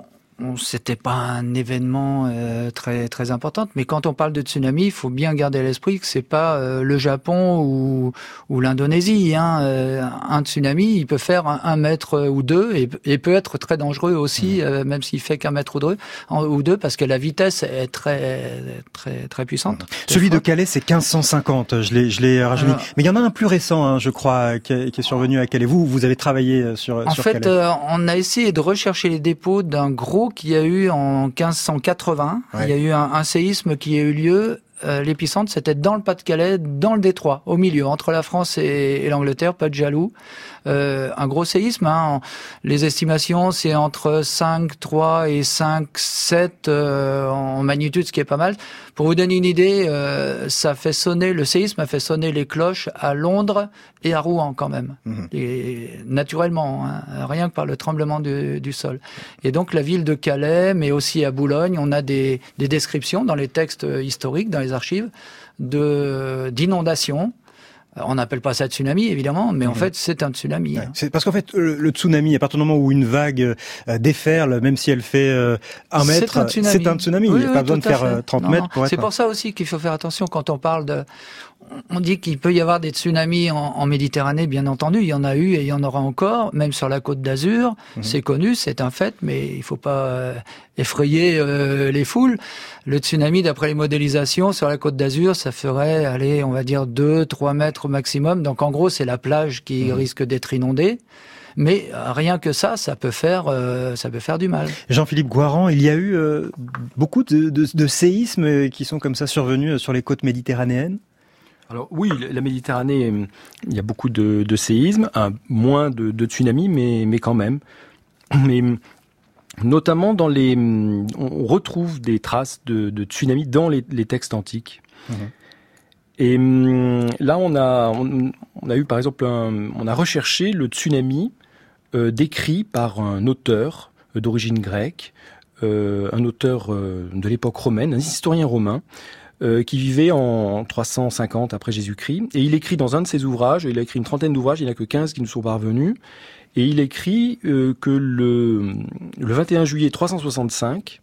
c'était pas un événement euh, très très important, mais quand on parle de tsunami, il faut bien garder à l'esprit que c'est pas euh, le Japon ou, ou l'Indonésie. Hein. Euh, un tsunami, il peut faire un, mètre ou deux et, et, peut être très dangereux aussi, mmh. même s'il fait qu'un mètre ou deux, ou deux, parce que la vitesse est très très très puissante. Mmh. Celui de Calais, c'est 1550. Je l'ai je l'ai rajeuni. mais il y en a un plus récent, hein, je crois, qui est, qui est, survenu à Calais. Vous vous avez travaillé sur en sur fait, on a essayé de rechercher les dépôts d'un gros qu'il y a eu en 1580. Il y a eu un, séisme qui a eu lieu. Euh, l'épicentre, c'était dans le Pas-de-Calais, dans le Détroit, au milieu, entre la France et l'Angleterre, pas de jaloux. Euh, un gros séisme. Hein. Les estimations, c'est entre 5, 3 et 5, 7 euh, en magnitude, ce qui est pas mal. Pour vous donner une idée, euh, ça fait sonner, le séisme a fait sonner les cloches à Londres et à Rouen quand même. Mhm. Et naturellement, hein, rien que par le tremblement du, du, sol. Et donc la ville de Calais, mais aussi à Boulogne, on a des, des descriptions dans les textes historiques, dans les archives, de d'inondations on n'appelle pas ça tsunami, évidemment, mais en fait, c'est un tsunami. Hein. C'est parce qu'en fait, le, tsunami, à partir du moment où une vague euh, déferle, même si elle fait euh, un mètre, c'est un tsunami. il n'y a pas besoin de faire 30 euh, mètres pour être... C'est pour ça aussi qu'il faut faire attention quand on parle de on dit qu'il peut y avoir des tsunamis en, Méditerranée, bien entendu, il y en a eu et il y en aura encore, même sur la côte d'Azur, mhm. c'est connu, c'est un fait, mais il faut pas euh, effrayer euh, les foules. Le tsunami, d'après les modélisations, sur la côte d'Azur, ça ferait, aller, on va dire, 2-3 mètres au maximum, donc en gros, c'est la plage qui mhm. risque d'être inondée. Mais euh, rien que ça, ça peut faire, ça peut faire du mal. Jean-Philippe Guaran, il y a eu beaucoup de, de séismes qui sont comme ça survenus sur les côtes méditerranéennes alors oui, la Méditerranée, il y a beaucoup de, de séismes, moins de, de tsunamis, mais, mais quand même. Mais notamment dans les, on retrouve des traces de, de tsunamis dans les, les textes antiques. Mhm. Et là, on a, on, a eu par exemple, on a recherché le tsunami euh, décrit par un auteur euh, d'origine grecque, euh, un auteur euh, de l'époque romaine, un historien romain, euh, qui vivait en 350 après Jésus-Christ. Et il écrit dans un de ses ouvrages, il a écrit une trentaine d'ouvrages, il n'y en a que 15 qui nous sont parvenus, et il écrit euh, que le, le 21 juillet 365,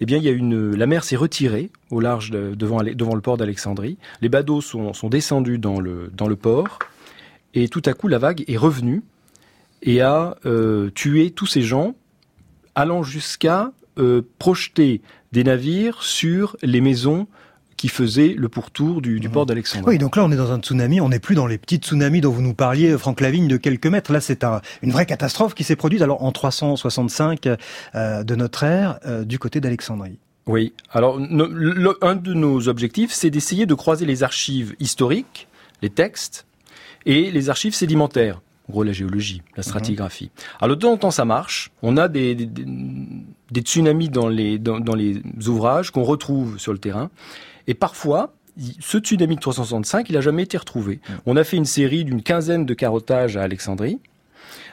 eh bien, il y a une, la mer s'est retirée au large devant, le port d'Alexandrie. Les badauds sont, descendus dans le, port, et tout à coup, la vague est revenue et a euh, tué tous ces gens, allant jusqu'à projeter des navires sur les maisons qui faisaient le pourtour du, du port d'Alexandrie. Oui, donc là on est dans un tsunami, on n'est plus dans les petits tsunamis dont vous nous parliez, Franck Lavigne, de quelques mètres. Là c'est un, une vraie catastrophe qui s'est produite alors en 365 euh, de notre ère euh, du côté d'Alexandrie. Oui, alors le, un de nos objectifs c'est d'essayer de croiser les archives historiques, les textes, et les archives sédimentaires en gros la géologie, la mhm. stratigraphie. Alors de temps en temps ça marche, on a des, des, des tsunamis dans les, dans, dans les ouvrages qu'on retrouve sur le terrain, et parfois, ce tsunami de 365, il n'a jamais été retrouvé. Mm. On a fait une série d'une quinzaine de carottages à Alexandrie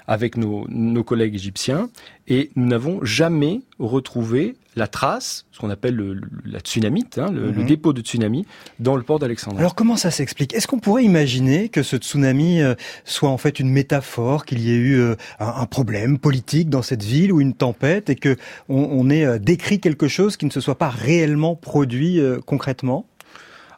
avec nos, nos collègues égyptiens et nous n'avons jamais retrouvé la trace, ce qu'on appelle le, la tsunamite, hein, le, le, mm-hmm. dépôt de tsunami, dans le port d'Alexandrie. Alors comment ça s'explique? Est-ce qu'on pourrait imaginer que ce tsunami euh, soit en fait une métaphore, qu'il y ait eu euh, un, un, problème politique dans cette ville ou une tempête et que on, on ait euh, décrit quelque chose qui ne se soit pas réellement produit concrètement?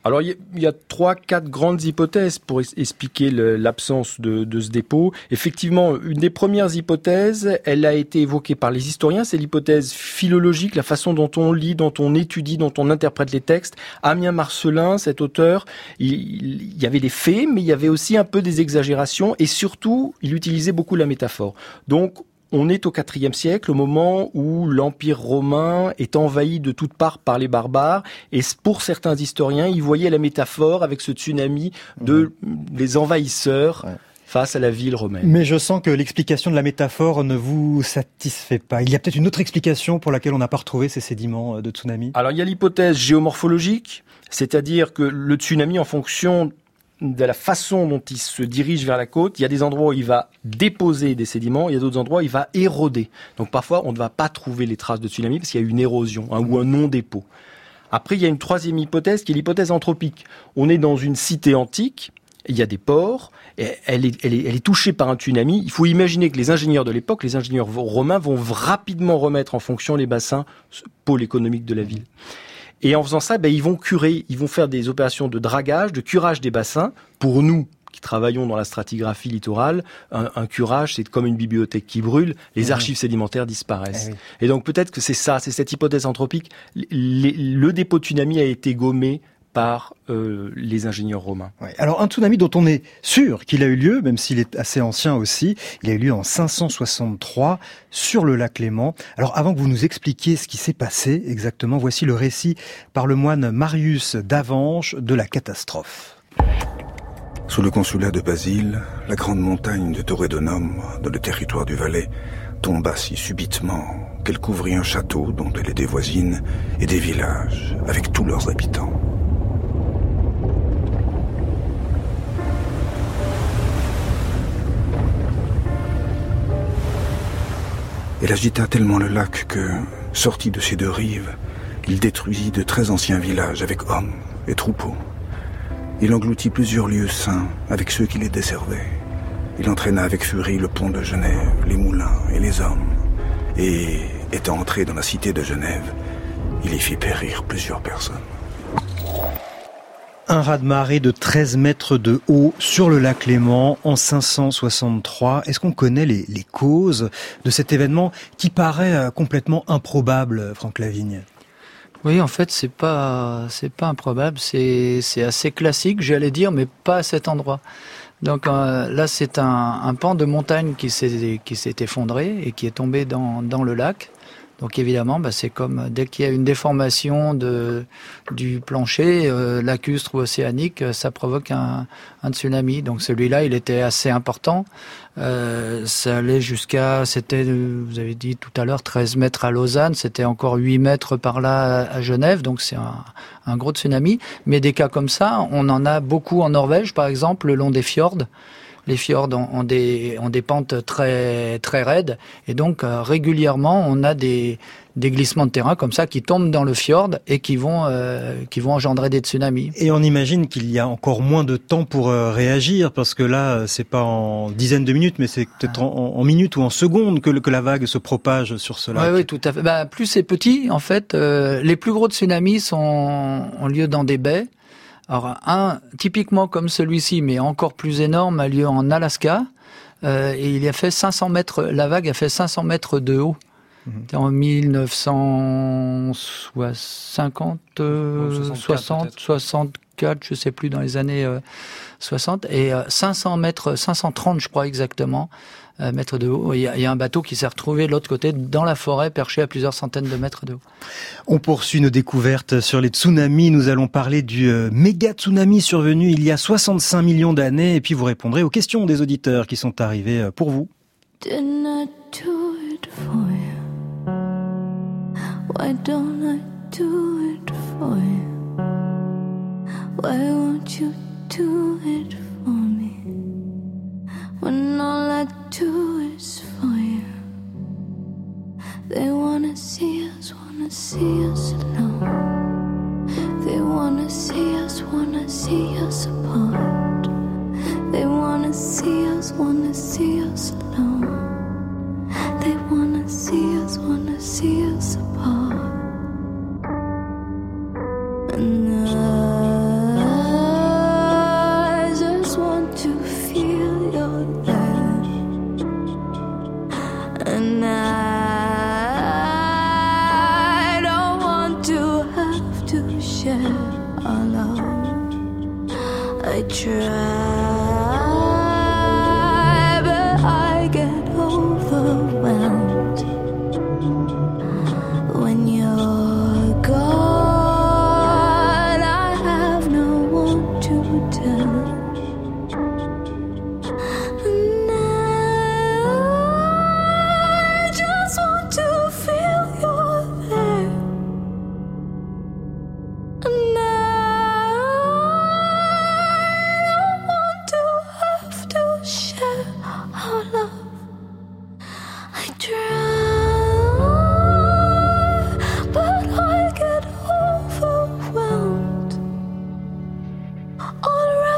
Alors il y, a trois, quatre grandes hypothèses pour expliquer l'absence de, ce dépôt. Effectivement, une des premières hypothèses, elle a été évoquée par les historiens, c'est l'hypothèse philologique, la façon dont on lit, dont on étudie, dont on interprète les textes. Amien Marcelin, cet auteur, il, il y avait des faits, mais il y avait aussi un peu des exagérations, et surtout, il utilisait beaucoup la métaphore. Donc on est au IVe siècle, au moment où l'Empire romain est envahi de toutes parts par les barbares, et pour certains historiens, ils voyaient la métaphore avec ce tsunami de mmh. les envahisseurs. face à la ville romaine. Mais je sens que l'explication de la métaphore ne vous satisfait pas. Il y a peut-être une autre explication pour laquelle on n'a pas retrouvé ces sédiments euh, de tsunami? Alors il y a l'hypothèse géomorphologique, c'est-à-dire que le tsunami, en fonction de la façon dont il se dirige vers la côte, il y a des endroits où il va déposer des sédiments, il y a d'autres endroits où il va éroder. Donc parfois, on ne va pas trouver les traces de tsunami parce qu'il y a une érosion hein, ou un non-dépôt. Après, il y a une troisième hypothèse qui est l'hypothèse anthropique. On est dans une cité antique, il y a des ports, et elle, est, elle, est, elle est touchée par un tsunami. Il faut imaginer que les ingénieurs de l'époque, les ingénieurs romains, vont rapidement remettre en fonction les bassins, pôle économique de la ville. Et en faisant ça, ben, ils vont curer, ils vont faire des opérations de dragage, de curage des bassins. Pour nous, qui travaillons dans la stratigraphie littorale, un, un curage, c'est comme une bibliothèque qui brûle, les archives sédimentaires disparaissent. Eh Et donc peut-être que c'est ça, c'est cette hypothèse anthropique. le dépôt de tsunami a été gommé par euh, les ingénieurs romains. Ouais. Alors un tsunami dont on est sûr qu'il a eu lieu, même s'il est assez ancien aussi, il a eu lieu en 563 sur le lac Léman. Alors avant que vous nous expliquiez ce qui s'est passé exactement, voici le récit par le moine Marius d'Avanche de la catastrophe. Sous le consulat de Basile, la grande montagne de Torredonum, dans le territoire du Valais, tomba si subitement qu'elle couvrit un château dont elle était voisine et des villages avec tous leurs habitants. Elle agita tellement le lac que, sorti de ses deux rives, il détruisit de très anciens villages avec hommes et troupeaux. Il engloutit plusieurs lieux saints avec ceux qui les desservaient. Il entraîna avec furie le pont de Genève, les moulins et les hommes. Et, étant entré dans la cité de Genève, il y fit périr plusieurs personnes. Un raz-de-marée de 13 mètres de haut sur le lac Léman en 563. Est-ce qu'on connaît les, causes de cet événement qui paraît euh, complètement improbable, Franck Lavigne? Oui, en fait, c'est pas c'est pas improbable, c'est assez classique, j'allais dire, mais pas à cet endroit. Donc euh, là, c'est un, un pan de montagne qui s'est effondré et qui est tombé dans le lac. Donc évidemment, bah, c'est comme dès qu'il y a une déformation de, du plancher euh, lacustre ou océanique, euh, ça provoque un, un tsunami. Donc celui-là, il était assez important. Euh, ça allait jusqu'à, c'était, vous avez dit tout à l'heure, 13 mètres à Lausanne, c'était encore 8 mètres par là à Genève, donc c'est un, un gros tsunami. Mais des cas comme ça, on en a beaucoup en Norvège, par exemple, le long des fjords les fjords ont, des, ont des pentes très, très raides. Et donc, euh, régulièrement, on a des, des glissements de terrain comme ça qui tombent dans le fjord et qui vont, euh, qui vont engendrer des tsunamis. Et on imagine qu'il y a encore moins de temps pour euh, réagir parce que là, c'est pas en dizaines de minutes, mais c'est peut-être en, en, minutes ou en secondes que, que la vague se propage sur ce lac. Oui, oui, tout à fait. Bah, plus c'est petit, en fait, les plus gros tsunamis sont, ont lieu dans des baies. Alors un typiquement comme celui-ci, mais encore plus énorme, a lieu en Alaska. Euh, et il a fait 500 mètres, la vague a fait 500 mètres de haut. C'était en 1950, 60, 64, je sais plus, dans les années 60, et 500 mètres, 530, je crois exactement, euh, mètres de haut. Il y, a, un bateau qui s'est retrouvé de l'autre côté, dans la forêt, perché à plusieurs centaines de mètres de haut. On poursuit nos découvertes sur les tsunamis. Nous allons parler du euh, méga tsunami survenu il y a 65 millions d'années. Et puis vous répondrez aux questions des auditeurs qui sont arrivés euh, pour vous. Why don't I do it for you? Why won't you do it for me? When all I do is for you. They wanna see us, wanna see us alone. They wanna see us, wanna see us apart. They wanna see us, wanna see us alone. They wanna see us, wanna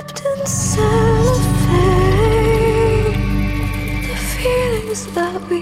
wrapped in cellophane. The feelings that we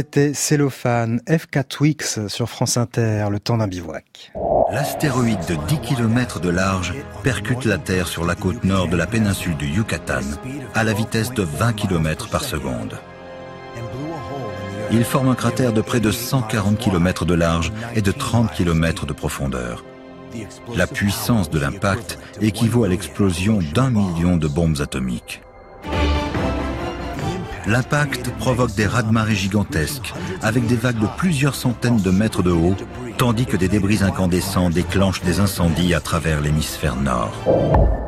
C'était Cellophane, FK Twix sur France Inter, le temps d'un bivouac. L'astéroïde de 10 km de large percute la Terre sur la côte nord de la péninsule du Yucatan à la vitesse de 20 km par seconde. Il forme un cratère de près de 140 km de large et de 30 km de profondeur. La puissance de l'impact équivaut à l'explosion d'un million de bombes atomiques. L'impact provoque des raz-de-marée gigantesques, avec des vagues de plusieurs centaines de mètres de haut, tandis que des débris incandescents déclenchent des incendies à travers l'hémisphère nord.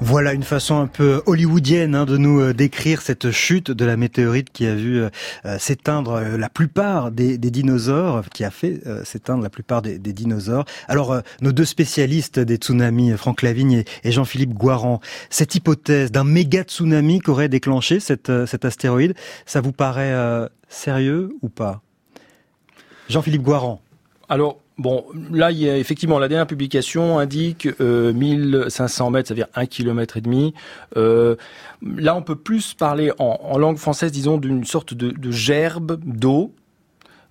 Voilà une façon un peu hollywoodienne hein, de nous euh, décrire cette chute de la météorite qui a vu euh, euh, s'éteindre la plupart des, dinosaures, qui a fait s'éteindre la plupart des, dinosaures. Alors, nos deux spécialistes des tsunamis, Franck Lavigne et, Jean-Philippe Guaran, cette hypothèse d'un méga tsunami qu'aurait déclenché cet astéroïde, ça vous paraît sérieux ou pas? Jean-Philippe Guaran Alors, Bon, là, il y a effectivement la dernière publication indique euh, 1500 mètres, ça veut dire un kilomètre et demi. Euh, là, on peut plus parler en, langue française, disons, d'une sorte de gerbe d'eau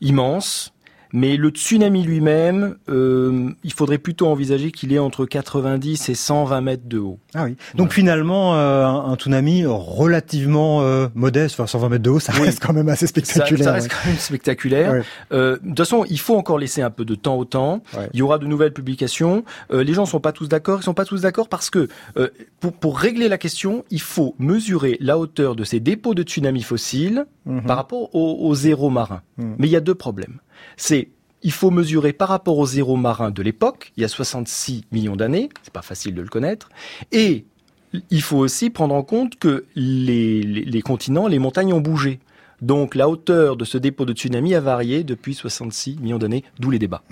immense mais le tsunami lui-même, euh, il faudrait plutôt envisager qu'il est entre 90 et 120 mètres de haut. Ah oui. Donc finalement, euh, un, tsunami relativement euh, modeste, enfin 120 mètres de haut, ça reste quand même assez spectaculaire. Ça, reste quand même spectaculaire. Euh, de toute façon, il faut encore laisser un peu de temps au temps. Il y aura de nouvelles publications. Euh, les gens sont pas tous d'accord. Ils sont pas tous d'accord parce que euh, pour, pour, régler la question, il faut mesurer la hauteur de ces dépôts de tsunami fossiles mhm. par rapport au, au zéro marin. Mhm. Mais il y a deux problèmes c'est il faut mesurer par rapport au zéro marin de l'époque, il y a 66 millions d'années, c'est pas facile de le connaître, et il faut aussi prendre en compte que les, les, les continents, les montagnes ont bougé. Donc la hauteur de ce dépôt de tsunami a varié depuis 66 millions d'années, d'où les débats.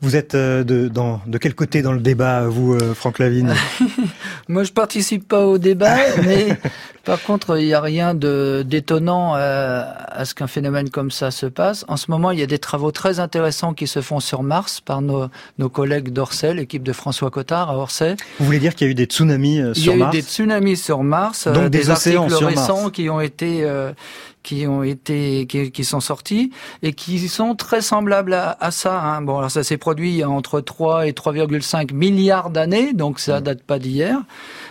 Vous êtes euh, de, dans, de quel côté dans le débat, vous, euh, Franck Lavigne? Moi, je participe pas au débat, mais par contre, il n'y a rien de d'étonnant euh, à ce qu'un phénomène comme ça se passe. En ce moment, il y a des travaux très intéressants qui se font sur Mars par nos, nos collègues d'Orsay, l'équipe de François Cotard à Orsay. Vous voulez dire qu'il y a eu des tsunamis sur Mars Il y a eu des tsunamis sur Mars, Donc des, des océans articles sur récents Mars. qui ont été qui ont été qui, qui, sont sortis et qui sont très semblables à, à ça. Hein. Bon, alors ça s'est produit entre 3 et 3,5 milliards d'années, donc ça date pas d'hier.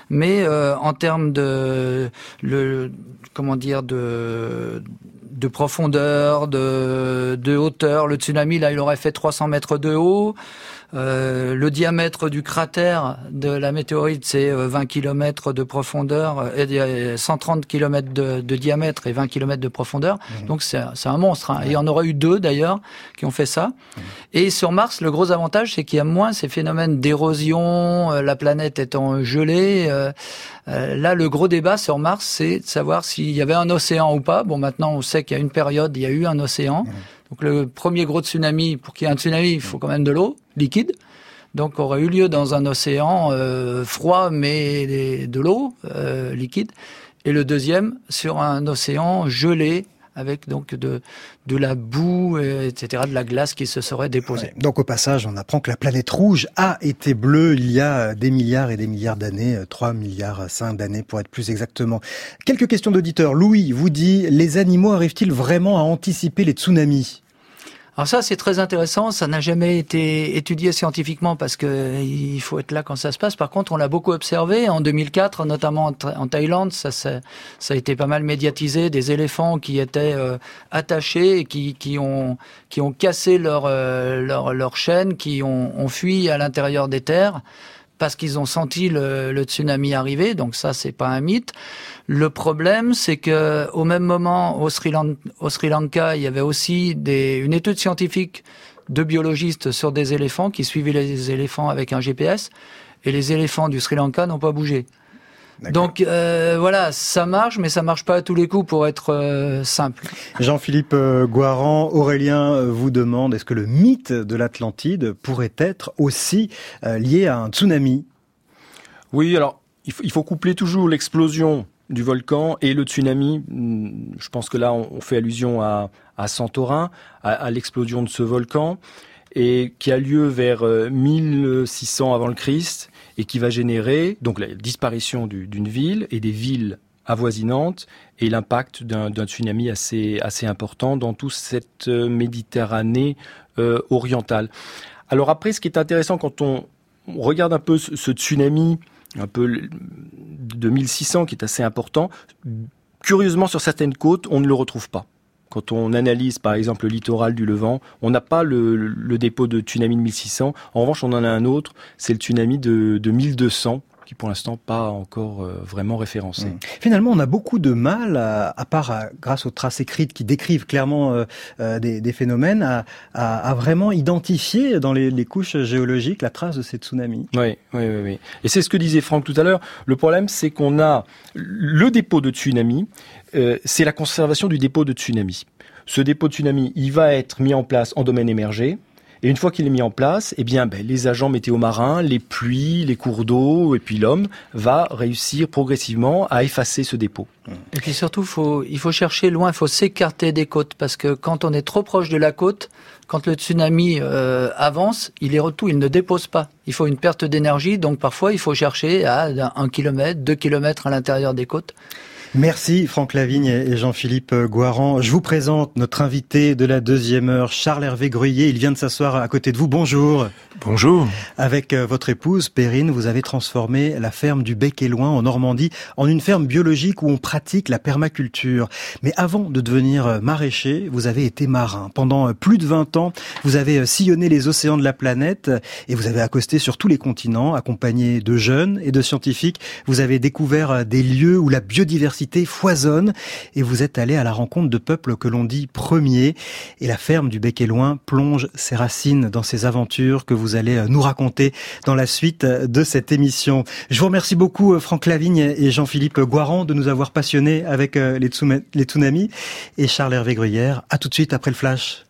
Mais euh, en termes de comment de profondeur, de, de hauteur, le tsunami là, il aurait fait 300 mètres de haut. Euh, le diamètre du cratère de la météorite, c'est 20 km de profondeur, et 130 km de, de, diamètre et 20 km de profondeur. Mmh. Donc c'est un monstre. Hein. Il y en aura eu deux d'ailleurs qui ont fait ça. Mmh. Et sur Mars, le gros avantage, c'est qu'il y a moins ces phénomènes d'érosion, euh, la planète étant gelée. Euh, là, le gros débat sur Mars, c'est de savoir s'il y avait un océan ou pas. Bon, maintenant, on sait qu'il y a une période, il y a eu un océan. Donc le premier gros tsunami, pour qu'il y ait un tsunami, il faut quand même de l'eau liquide. Donc aurait eu lieu dans un océan euh, froid mais de l'eau euh, liquide. Et le deuxième sur un océan gelé avec donc de, la boue, etc., de la glace qui se serait déposée. Donc au passage, on apprend que la planète rouge a été bleue il y a des milliards et des milliards d'années, 3 milliards 5 d'années pour être plus exactement. Quelques questions d'auditeurs. Louis vous dit, les animaux arrivent-ils vraiment à anticiper les tsunamis? Alors ça, c'est très intéressant. Ça n'a jamais été étudié scientifiquement parce que il faut être là quand ça se passe. Par contre, on l'a beaucoup observé en 2004, notamment en Thaïlande. Ça, ça, ça, a été pas mal médiatisé. Des éléphants qui étaient euh, attachés et qui, qui ont qui ont cassé leur euh, leur, leur chaîne, qui ont, ont fui à l'intérieur des terres parce qu'ils ont senti le, tsunami arriver. Donc ça, c'est pas un mythe. Le problème, c'est que au même moment, au Sri, Lanka, il y avait aussi une étude scientifique de biologistes sur des éléphants qui suivaient les éléphants avec un GPS, et les éléphants du Sri Lanka n'ont pas bougé. Donc euh, voilà, ça marche, mais ça marche pas à tous les coups pour être euh, simple. Jean-Philippe euh, Guaran, Aurélien vous demande est-ce que le mythe de l'Atlantide pourrait être aussi lié à un tsunami? Oui, alors il faut, il faut coupler toujours l'explosion du volcan et le tsunami. Je pense que là, on fait allusion à, à Santorin, à, à l'explosion de ce volcan, et qui a lieu vers 1600 avant le Christ, et qui va générer donc la disparition d'une ville et des villes avoisinantes et l'impact d'un tsunami assez, assez important dans toute cette Méditerranée euh, orientale. Alors après, ce qui est intéressant quand on, on regarde un peu ce, ce tsunami, un peu de 1600 qui est assez important. Curieusement, sur certaines côtes, on ne le retrouve pas. Quand on analyse par exemple le littoral du Levant, on n'a pas le, dépôt de tsunami de 1600. En revanche, on en a un autre, c'est le tsunami de, de 1200 qui pour l'instant pas encore euh, vraiment référencé. Mmh. Finalement, on a beaucoup de mal, à, à part à, grâce aux traces écrites qui décrivent clairement euh, euh, des, des, phénomènes, à, à, vraiment identifier dans les, les, couches géologiques la trace de ces tsunamis. Oui, oui, oui. oui. Et c'est ce que disait Franck tout à l'heure. Le problème, c'est qu'on a le dépôt de tsunami, euh, c'est la conservation du dépôt de tsunami. Ce dépôt de tsunami, il va être mis en place en domaine émergé, Et une fois qu'il est mis en place, eh bien, ben, les agents météo marins, les pluies, les cours d'eau, et puis l'homme va réussir progressivement à effacer ce dépôt. Et puis surtout, il faut chercher loin, il faut s'écarter des côtes, parce que quand on est trop proche de la côte, quand le tsunami euh, avance, il est retour, il ne dépose pas. Il faut une perte d'énergie, donc parfois il faut chercher à un kilomètre, deux kilomètres à l'intérieur des côtes. Merci Franck Lavigne et Jean-Philippe Guaran. Je vous présente notre invité de la deuxième heure, Charles-Hervé Gruyé. Il vient de s'asseoir à côté de vous. Bonjour. Bonjour. Avec euh, votre épouse, Perrine, vous avez transformé la ferme du Bec et Loin en Normandie en une ferme biologique où on pratique la permaculture. Mais avant de devenir euh, maraîcher, vous avez été marin. Pendant euh, plus de 20 ans, vous avez sillonné les océans de la planète et vous avez accosté sur tous les continents, accompagné de jeunes et de scientifiques. Vous avez découvert des lieux où la biodiversité foisonne et vous êtes allé à la rencontre de peuples que l'on dit premiers. Et la ferme du Bec et Loin plonge ses racines dans ces aventures que vous allez nous raconter dans la suite de cette émission. Je vous remercie beaucoup Franck Lavigne et Jean-Philippe Guaran de nous avoir passionnés avec euh, les, tsunamis et Charles Hervé Gruyère. À tout de suite après le flash.